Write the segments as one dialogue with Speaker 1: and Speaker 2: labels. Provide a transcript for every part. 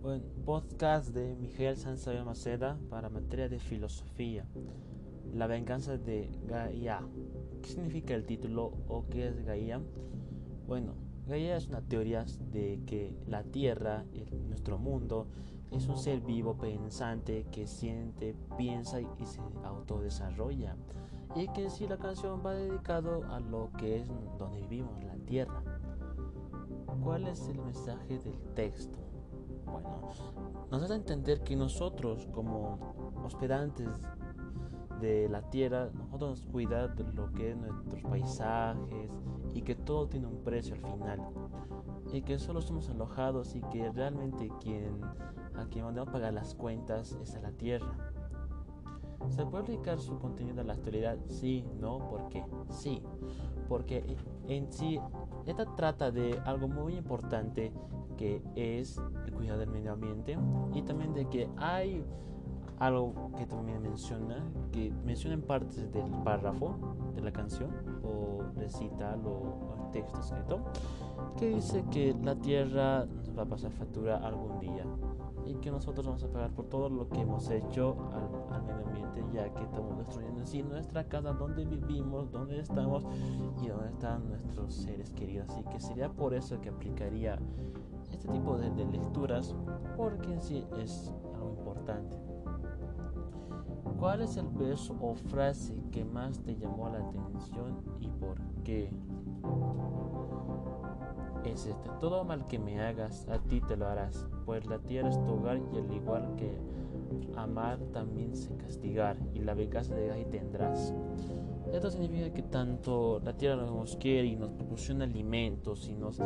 Speaker 1: Bueno, podcast de Miguel Sanzabia Maceda para materia de filosofía. La venganza de Gaia. ¿Qué significa el título o qué es Gaia? Bueno, Gaia es una teoría de que la Tierra, nuestro mundo, es un ser vivo pensante que siente, piensa y se autodesarrolla. Y que si la canción va dedicado a lo que es donde vivimos, la Tierra. ¿Cuál es el mensaje del texto? Bueno, nos hace entender que nosotros como hospedantes de la tierra, nosotros cuidar de lo que es nuestros paisajes y que todo tiene un precio al final. Y que solo somos alojados y que realmente quien a quien mandamos pagar las cuentas es a la tierra. ¿Se puede aplicar su contenido a la actualidad? Sí, no, ¿por qué? Sí, porque en sí esta trata de algo muy importante que es el cuidado del medio ambiente y también de que hay algo que también menciona, que menciona en partes del párrafo de la canción o recital o, el texto escrito, que dice que la tierra nos va a pasar factura algún día y que nosotros vamos a pagar por todo lo que hemos hecho al, medio ambiente ya que estamos destruyendo en sí nuestra casa, donde vivimos, donde estamos y donde están nuestros seres queridos. Así que sería por eso que aplicaría este tipo de, lecturas porque en sí es algo importante. ¿Cuál es el verso o frase que más te llamó la atención y por qué? Es este, todo mal que me hagas, a ti te lo harás, pues la tierra es tu hogar y al igual que amar también se castigar, y la venganza de ahí tendrás. Esto significa que tanto la tierra nos quiere y nos proporciona alimentos y nos,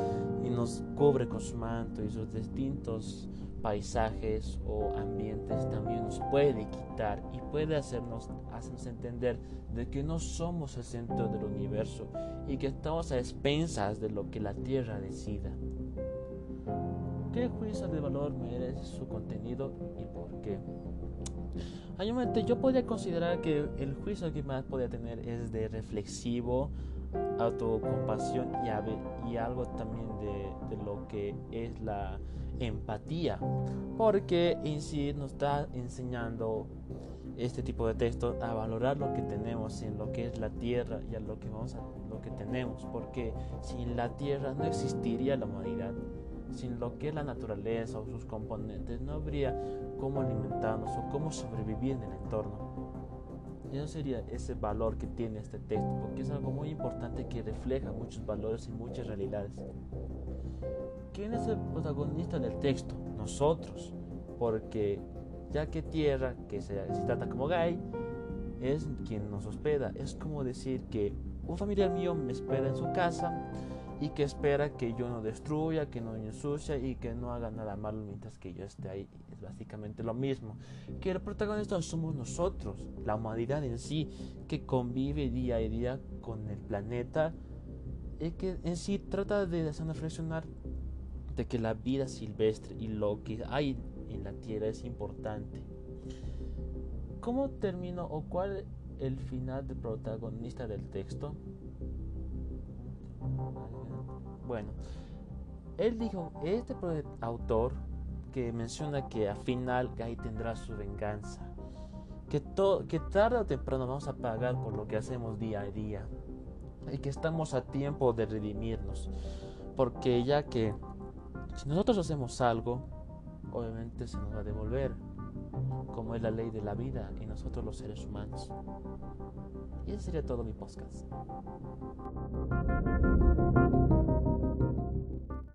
Speaker 1: y nos cubre con su manto y sus distintos paisajes o ambientes puede quitar y puede hacernos, hacernos entender de que no somos el centro del universo y que estamos a expensas de lo que la tierra decida. ¿Qué juicio de valor merece su contenido y por qué? Hay un momento, yo podría considerar que el juicio que más podría tener es de reflexivo, autocompasión y, y algo también de, lo que es la empatía, porque en sí nos está enseñando este tipo de texto a valorar lo que tenemos en lo que es la tierra y a lo que vamos a lo que tenemos, porque sin la tierra no existiría la humanidad. Sin lo que es la naturaleza o sus componentes, no habría cómo alimentarnos o cómo sobrevivir en el entorno. Eso sería ese valor que tiene este texto, porque es algo muy importante que refleja muchos valores y muchas realidades. ¿Quién es el protagonista del texto? Nosotros, porque ya que tierra, que se, se trata como gay, es quien nos hospeda. Es como decir que un familiar mío me espera en su casa y que espera que yo no destruya, que no ensucia y que no haga nada malo mientras que yo esté ahí. Es básicamente lo mismo. Que el protagonista somos nosotros, la humanidad en sí, que convive día a día con el planeta y que en sí trata de hacernos reflexionar de que la vida silvestre y lo que hay en la tierra es importante. ¿Cómo termino o cuál el final del protagonista del texto? Bueno, él dijo, este autor que menciona que al final Gai tendrá su venganza, que, que tarde o temprano vamos a pagar por lo que hacemos día a día y que estamos a tiempo de redimirnos, porque ya que si nosotros hacemos algo, obviamente se nos va a devolver, como es la ley de la vida y nosotros los seres humanos. Y ese sería todo mi podcast.